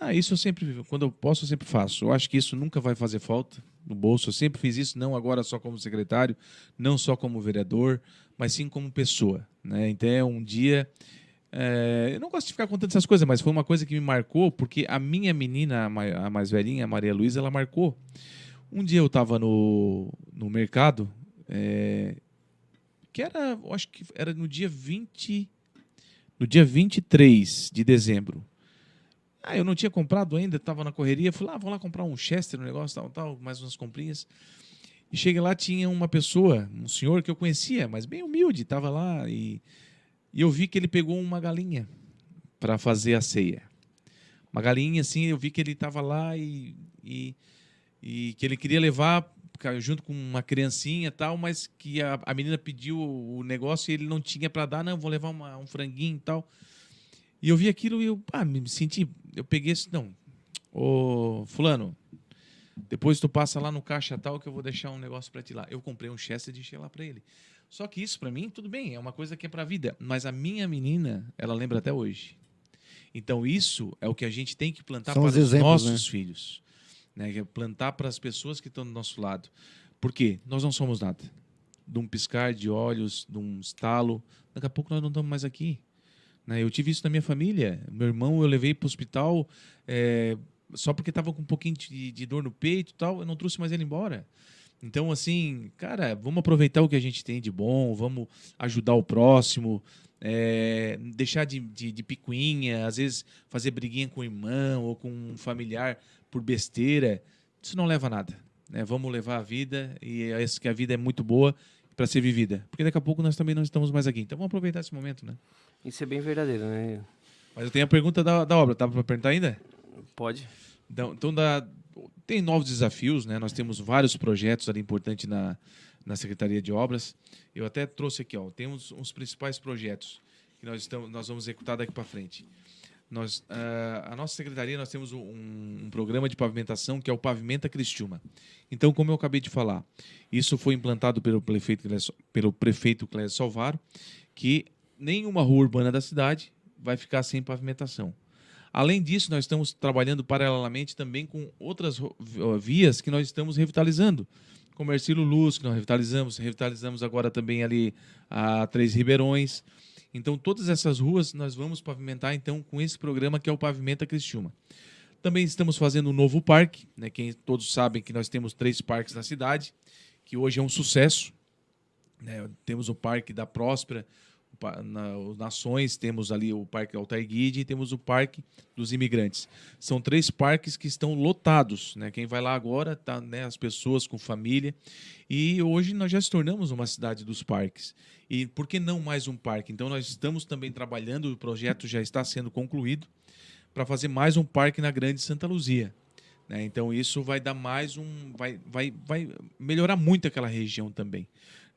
Ah, isso eu sempre, quando eu posso, eu sempre faço. Eu acho que isso nunca vai fazer falta no bolso. Eu sempre fiz isso, não agora só como secretário, não só como vereador, mas sim como pessoa. Né? Então, um dia. é, eu não gosto de ficar contando essas coisas, mas foi uma coisa que me marcou, porque a minha menina, a mais velhinha, a Maria Luísa, ela marcou. Um dia eu estava no, no mercado, é, que era, acho que era no dia 20, no dia 23 de dezembro. Ah, eu não tinha comprado ainda, estava na correria, fui lá, vou lá comprar um Chester, um negócio tal, tal, mais umas comprinhas. E cheguei lá, tinha uma pessoa, um senhor que eu conhecia, mas bem humilde, estava lá e, e eu vi que ele pegou uma galinha para fazer a ceia. Uma galinha assim, eu vi que ele estava lá e, e, e que ele queria levar junto com uma criancinha e tal, mas que a, a menina pediu o negócio e ele não tinha para dar, não, vou levar uma- um franguinho e tal. E eu vi aquilo e eu ah, me senti, eu peguei esse, não, ô fulano, depois tu passa lá no caixa tal que eu vou deixar um negócio para ti lá. Eu comprei um Chester e deixei lá para ele. Só que isso para mim, tudo bem, é uma coisa que é para vida, mas a minha menina, ela lembra até hoje. Então isso é o que a gente tem que plantar São para os os exemplos, nossos filhos, né? É plantar para as pessoas que estão do nosso lado. Por quê? Nós não somos nada. De um piscar de olhos, de um estalo, daqui a pouco nós não estamos mais aqui. Né? Eu tive isso na minha família. Meu irmão eu levei para o hospital é, só porque estava com um pouquinho de, de dor no peito e tal, eu não trouxe mais ele embora. Então, assim, cara, vamos aproveitar o que a gente tem de bom, vamos ajudar o próximo, é, deixar de, de, de picuinha, às vezes fazer briguinha com o irmão ou com um familiar por besteira. Isso não leva a nada. Né? Vamos levar a vida e é isso que a vida é muito boa para ser vivida. Porque daqui a pouco nós também não estamos mais aqui. Então vamos aproveitar esse momento, né? Isso é bem verdadeiro, né? Mas eu tenho a pergunta da, da obra, tá para perguntar ainda? Pode. Então, então dá- tem novos desafios, né? Nós temos vários projetos ali importantes na, na Secretaria de Obras. Eu até trouxe aqui, ó, temos os principais projetos que nós, estamos, nós vamos executar daqui para frente. Nós, ah, a nossa secretaria, nós temos um, um programa de pavimentação que é o Pavimenta Cristiúma. Então, como eu acabei de falar, isso foi implantado pelo prefeito, pelo prefeito Clésio Salvaro, que nenhuma rua urbana da cidade vai ficar sem pavimentação. Além disso, nós estamos trabalhando paralelamente também com outras vias que nós estamos revitalizando. Como Ercílio Luz, que nós revitalizamos, revitalizamos agora também ali a Três Ribeirões. Então, todas essas ruas nós vamos pavimentar então com esse programa que é o Pavimenta Criciúma. Também estamos fazendo um novo parque, né? Quem todos sabem que nós temos três parques na cidade, que hoje é um sucesso. né? Temos o Parque da Próspera, na, Nações, temos ali o Parque Altair Guide e temos o Parque dos Imigrantes. São três parques que estão lotados. Né? Quem vai lá agora tá né, as pessoas com família. E hoje nós já se tornamos uma cidade dos parques. E por que não mais um parque? Então nós estamos também trabalhando, o projeto já está sendo concluído, para fazer mais um parque na Grande Santa Luzia. né? Então isso vai dar mais um. Vai, vai, vai melhorar muito aquela região também.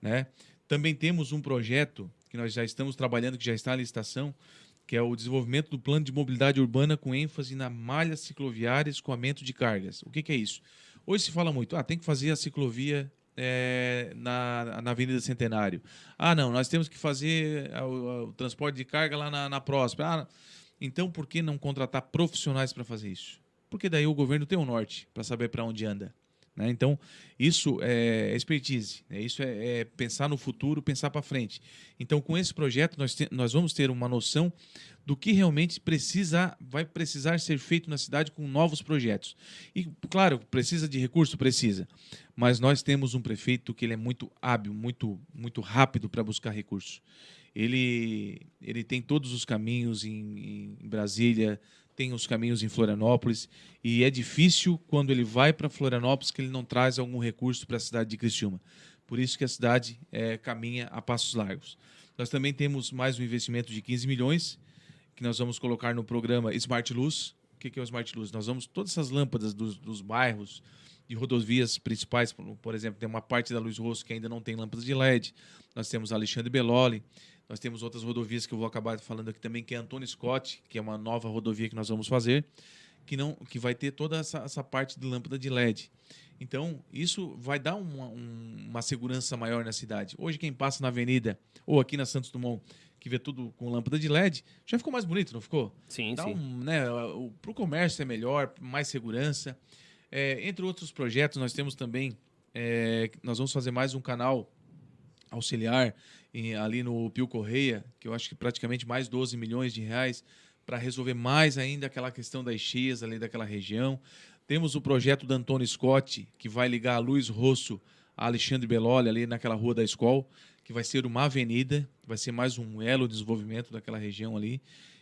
Né? Também temos um projeto que nós já estamos trabalhando, que já está em licitação, que é o desenvolvimento do plano de mobilidade urbana com ênfase na malha cicloviária e escoamento de cargas. O que, que é isso? Hoje se fala muito, ah, tem que fazer a ciclovia eh, na, na Avenida Centenário. Ah, não, nós temos que fazer o, o transporte de carga lá na, na próxima. Ah, então, por que não contratar profissionais para fazer isso? Porque daí o governo tem um norte para saber para onde anda. Né? Então, isso é expertise, né? isso é, é pensar no futuro, pensar para frente. Então, com esse projeto, nós, te- nós vamos ter uma noção do que realmente precisa, vai precisar ser feito na cidade com novos projetos. E, claro, precisa de recurso? Precisa. Mas nós temos um prefeito que ele é muito hábil, muito, muito rápido para buscar recursos. Ele, ele tem todos os caminhos em, em Brasília, tem os caminhos em Florianópolis, e é difícil quando ele vai para Florianópolis que ele não traz algum recurso para a cidade de Criciúma. Por isso que a cidade eh, caminha a passos largos. Nós também temos mais um investimento de 15 milhões, que nós vamos colocar no programa Smart Luz. O que é o Smart Luz? Nós vamos, todas essas lâmpadas dos, dos bairros, de rodovias principais, por, por exemplo, tem uma parte da Luz Rosso que ainda não tem lâmpadas de LED. Nós temos Alexandre Beloli, nós temos outras rodovias que eu vou acabar falando aqui também, que é Antônio Scott, que é uma nova rodovia que nós vamos fazer, que não que vai ter toda essa, essa parte de lâmpada de LED. Então, isso vai dar uma, um, uma segurança maior na cidade. Hoje, quem passa na avenida ou aqui na Santos Dumont, que vê tudo com lâmpada de LED, já ficou mais bonito, não ficou? Sim, Dá sim. Um, né, Para o comércio é melhor, mais segurança. É, entre outros projetos, nós temos também. É, nós vamos fazer mais um canal auxiliar em, ali no Pio Correia, que eu acho que praticamente mais 12 milhões de reais para resolver mais ainda aquela questão das cheias ali daquela região. Temos o projeto da Antônio Scott, que vai ligar a Luiz Rosso a Alexandre Beloli, ali naquela rua da escola, que vai ser uma avenida, vai ser mais um elo de desenvolvimento daquela região ali.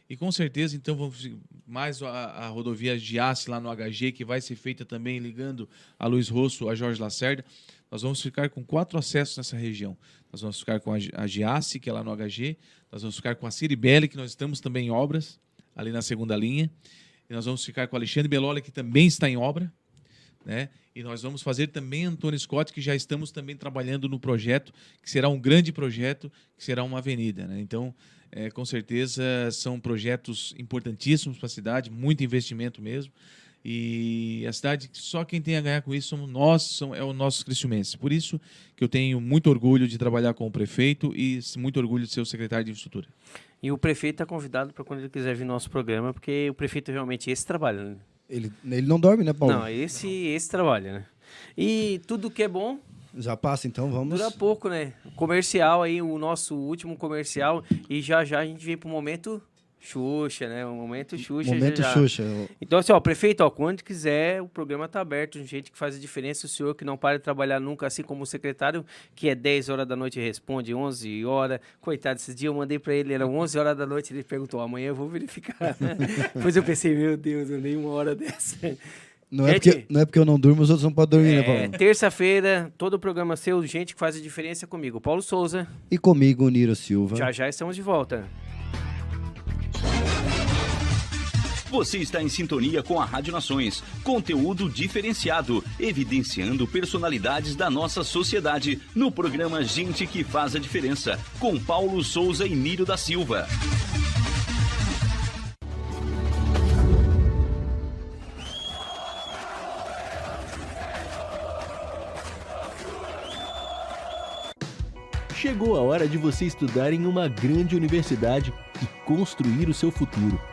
E com certeza, então, vamos mais a, a rodovia Giasse lá no HG, que vai ser feita também ligando a Luiz Rosso a Jorge Lacerda. Nós vamos ficar com quatro acessos nessa região. Nós vamos ficar com a, Giasse, que é lá no HG. Nós vamos ficar com a Ciribelli, que nós estamos também em obras, ali na segunda linha. E nós vamos ficar com o Alexandre Beloli, que também está em obra. Né? E nós vamos fazer também Antônio Scott, que já estamos também trabalhando no projeto, que será um grande projeto, que será uma avenida. Né? Então, é, com certeza, são projetos importantíssimos para a cidade, muito investimento mesmo. E a cidade, só quem tem a ganhar com isso somos nós, são, é o nosso cristiumense. Por isso que eu tenho muito orgulho de trabalhar com o prefeito e muito orgulho de ser o secretário de infraestrutura. E o prefeito está convidado para quando ele quiser vir no nosso programa, porque o prefeito realmente esse trabalha, né? Ele, ele não dorme, né, Paulo? Não, esse, esse trabalha, né? E tudo que é bom Já passa, então vamos. dura pouco, né? Comercial aí, o nosso último comercial. E já já a gente vem pro momento Xuxa, né? O momento Xuxa. Momento já, já. Xuxa. Então, assim, ó, prefeito, ó, quando quiser, o programa tá aberto, gente que faz a diferença, o senhor que não para de trabalhar nunca, assim como o secretário, que é 10 horas da noite e responde 11 horas. Coitado, esses dias eu mandei pra ele, era 11 horas da noite, ele perguntou, amanhã eu vou verificar. (laughs) Depois eu pensei, meu Deus, eu nem uma hora dessa. Não é, porque, não é porque eu não durmo, os outros não podem dormir, né, É, Paulo? terça-feira, todo o programa seu, gente que faz a diferença comigo. Paulo Souza, E comigo, Niro Silva. já já estamos de volta. Você está em sintonia com a Rádio Nações. Conteúdo diferenciado, evidenciando personalidades da nossa sociedade no programa Gente que Faz a Diferença, com Paulo Souza e Nírio da Silva. Chegou a hora de você estudar em uma grande universidade e construir o seu futuro.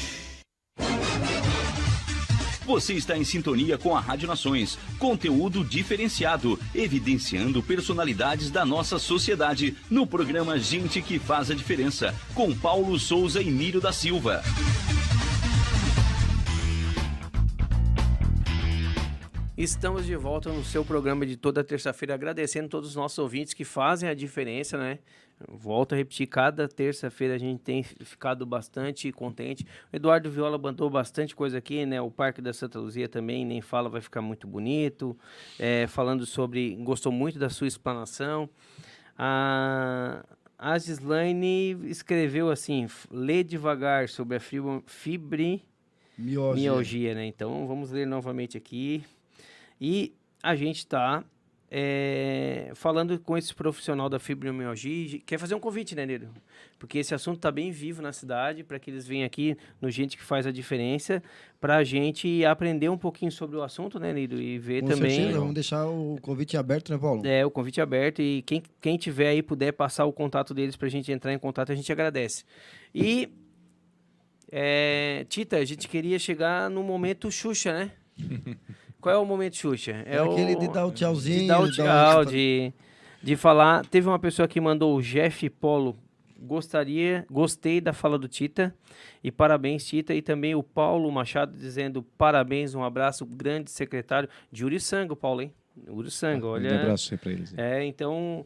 Você está em sintonia com a Rádio Nações, conteúdo diferenciado, evidenciando personalidades da nossa sociedade no programa Gente que Faz a Diferença, com Paulo Souza e Miro da Silva. Estamos de volta no seu programa de toda terça-feira, agradecendo todos os nossos ouvintes que fazem a diferença, né? Volto a repetir, cada terça-feira a gente tem ficado bastante contente. O Eduardo Viola mandou bastante coisa aqui, né? O Parque da Santa Luzia também, nem fala, vai ficar muito bonito. É, falando sobre, gostou muito da sua explanação. A, a Gislaine escreveu assim, lê devagar sobre a fibro, fibri, Miose. mialgia, né? Então vamos ler novamente aqui. E a gente está falando com esse profissional da fibromialgia. Quer fazer um convite, né, Nero? Porque esse assunto está bem vivo na cidade, para que eles venham aqui no Gente que Faz a Diferença, para a gente aprender um pouquinho sobre o assunto, né, Nero? E ver Com também. certeza, vamos deixar o convite aberto, né, Paulo? É, o convite é aberto e quem, quem tiver aí puder passar o contato deles para a gente entrar em contato, a gente agradece. E, é, Tita, a gente queria chegar no momento Xuxa, né? (laughs) Qual é o momento Xuxa? É, aquele de dar o tchauzinho. de dar o tchau, de, de falar. Teve uma pessoa que mandou o Jeff Polo. Gostaria, gostei da fala do Tita e parabéns, Tita. E também o Paulo Machado dizendo parabéns, um abraço, grande secretário de Uriçanga, o Paulo, hein? Uriçanga, olha. Um abraço aí pra eles. É, então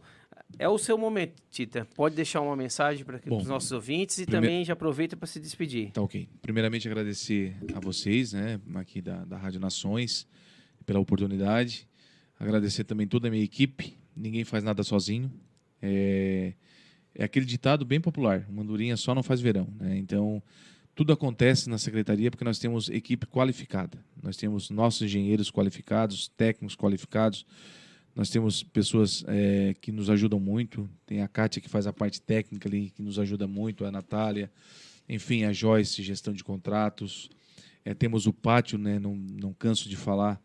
é o seu momento, Tita. Pode deixar uma mensagem para os nossos ouvintes e também já aproveita para se despedir. Tá ok. Primeiramente, agradecer a vocês, né, aqui da, da Rádio Nações, pela oportunidade. Agradecer também toda a minha equipe. Ninguém faz nada sozinho. É, é aquele ditado bem popular: Mandurinha só não faz verão. Né? Então, tudo acontece na secretaria porque nós temos equipe qualificada. Nós temos nossos engenheiros qualificados, técnicos qualificados. Nós temos pessoas é, que nos ajudam muito. Tem a Kátia que faz a parte técnica ali, que nos ajuda muito, a Natália. Enfim, a Joyce, gestão de contratos. É, temos o pátio, né? não, não canso de falar,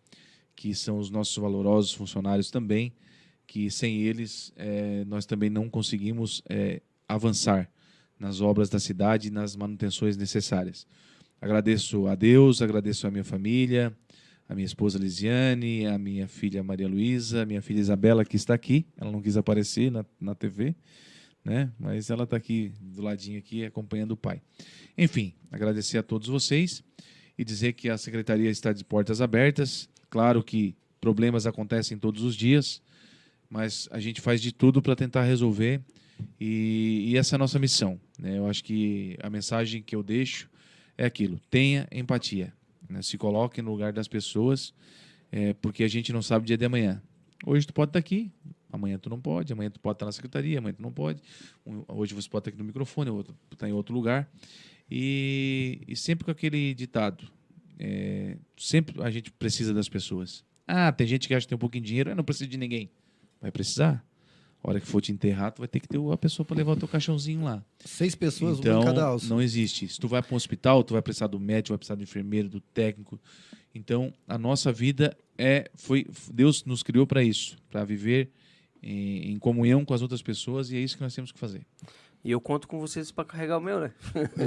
que são os nossos valorosos funcionários também, que sem eles é, nós também não conseguimos é, avançar nas obras da cidade e nas manutenções necessárias. Agradeço a Deus, agradeço a minha família, a minha esposa Lisiane, a minha filha Maria Luísa, a minha filha Isabela, que está aqui. Ela não quis aparecer na, na TV, né? mas ela está aqui do ladinho aqui acompanhando o pai. Enfim, agradecer a todos vocês e dizer que a secretaria está de portas abertas. Claro que problemas acontecem todos os dias, mas a gente faz de tudo para tentar resolver e, e essa é a nossa missão. Né? Eu acho que a mensagem que eu deixo é aquilo: tenha empatia, né? se coloque no lugar das pessoas, é, porque a gente não sabe o dia de amanhã. Hoje tu pode estar aqui, amanhã tu não pode, amanhã tu pode estar na secretaria, amanhã tu não pode. Hoje você pode estar aqui no microfone, outro está em outro lugar. E, e sempre com aquele ditado: é, sempre a gente precisa das pessoas. Ah, tem gente que acha que tem um pouquinho de dinheiro, eu não preciso de ninguém. Vai precisar. A hora que for te enterrar, tu vai ter que ter a pessoa para levar o teu caixãozinho lá. Seis pessoas, uma Então, em cada alça. não existe. Se tu vai para um hospital, tu vai precisar do médico, vai precisar do enfermeiro, do técnico. Então, a nossa vida é foi Deus nos criou para isso, para viver em, em comunhão com as outras pessoas e é isso que nós temos que fazer. E eu conto com vocês para carregar o meu, né?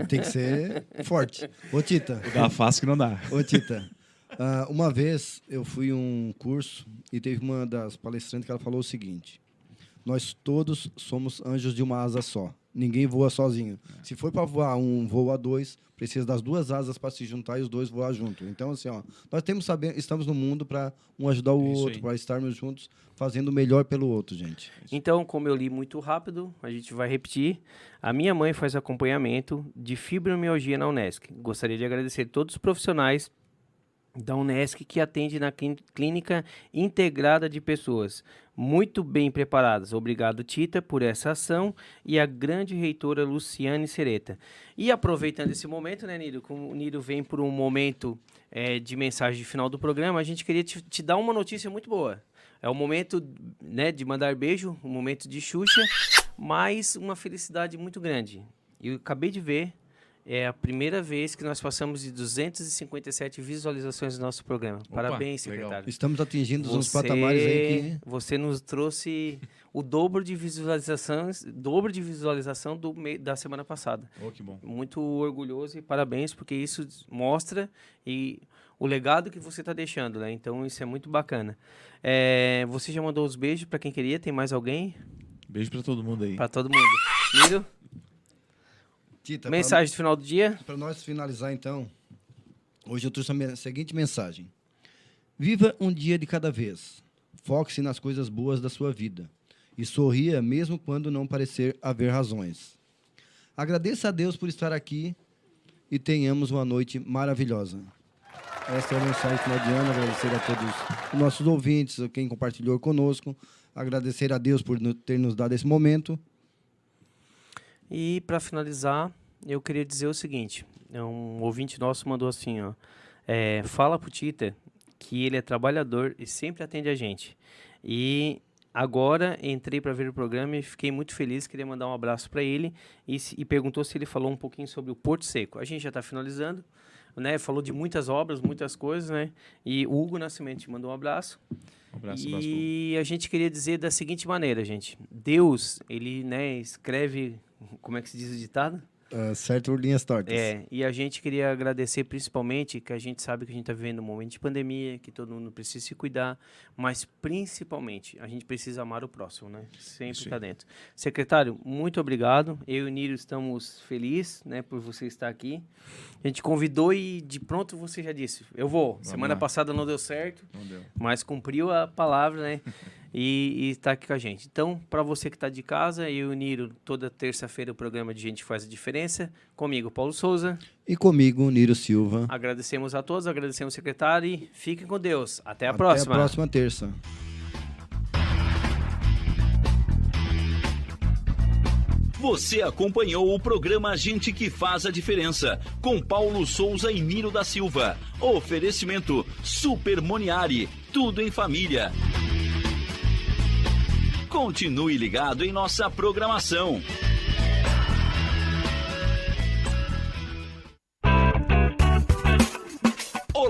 Tem que ser (laughs) forte. Ô, Tita. Dá fácil que não dá. Ô, Tita. ah, uma vez eu fui um curso e teve uma das palestrantes que ela falou o seguinte: Nós todos somos anjos de uma asa só. Ninguém voa sozinho. Se for para voar um voo a dois, precisa das duas asas para se juntar e os dois voar junto. Então, assim, ó, nós temos saber, estamos no mundo para um ajudar o É isso outro, para estarmos juntos, fazendo o melhor pelo outro, gente. Então, como eu li muito rápido, a gente vai repetir. A minha mãe faz acompanhamento de fibromialgia na Unesc. Gostaria de agradecer todos os profissionais da Unesc que atende na clí- clínica integrada de pessoas muito bem preparadas. Obrigado, Tita, por essa ação e a grande reitora Luciane Sereta. E aproveitando esse momento, né, Niro? Como o Niro vem por um momento eh, de mensagem de final do programa, a gente queria te, te dar uma notícia muito boa. É o momento né, de mandar beijo, o momento de Xuxa, mas uma felicidade muito grande. Eu acabei de ver, é a primeira vez que nós passamos de 257 visualizações do nosso programa. Parabéns, legal. secretário. Estamos atingindo uns patamares aí que. Você nos trouxe o dobro de visualizações, dobro de visualização do da semana passada. Oh, que bom. Muito orgulhoso e parabéns, porque isso mostra e o legado que você está deixando, né? Então isso é muito bacana. É, você já mandou os beijos para quem queria? Tem mais alguém? Beijo para todo mundo aí. Para todo mundo. Miro, Tita, mensagem de final do dia? Para nós finalizar, então, hoje eu trouxe a seguinte mensagem. Viva um dia de cada vez. Foque-se nas coisas boas da sua vida e sorria mesmo quando não parecer haver razões. Agradeça a Deus por estar aqui e tenhamos uma noite maravilhosa. Essa é a mensagem final de ano. Agradecer a todos os nossos ouvintes, quem compartilhou conosco. Agradecer a Deus por ter nos dado esse momento. E para finalizar, eu queria dizer o seguinte: é um ouvinte nosso mandou assim, ó, é, fala pro Tita que ele é trabalhador e sempre atende a gente. E agora entrei para ver o programa e fiquei muito feliz, queria mandar um abraço para ele e, e perguntou se ele falou um pouquinho sobre o Porto Seco. A gente já está finalizando, né? Falou de muitas obras, muitas coisas, né? E o Hugo Nascimento te mandou um abraço. Um abraço, abraço. E a gente queria dizer da seguinte maneira, gente. Deus, ele, né, escreve, como é que se diz o ditado? Ah, certo, linhas tortas. É, e a gente queria agradecer principalmente que a gente sabe que a gente está vivendo um momento de pandemia, que todo mundo precisa se cuidar, mas principalmente a gente precisa amar o próximo, né? Sempre está dentro. Secretário, muito obrigado. Eu e o Nírio estamos felizes, né, por você estar aqui. A gente convidou e de pronto você já disse, eu vou. Semana lá. passada não deu certo, Não deu. mas cumpriu a palavra, né? (laughs) E está aqui com a gente. Então, para você que está de casa, eu e o Niro, toda terça-feira o programa de Gente Faz a Diferença. Comigo, Paulo Souza. E comigo, Niro Silva. Agradecemos a todos, agradecemos o secretário e fiquem com Deus. Até a Até próxima. a próxima terça. Você acompanhou o programa Gente que Faz a Diferença, com Paulo Souza e Niro da Silva. Oferecimento Super Moniari, tudo em família. Continue ligado em nossa programação.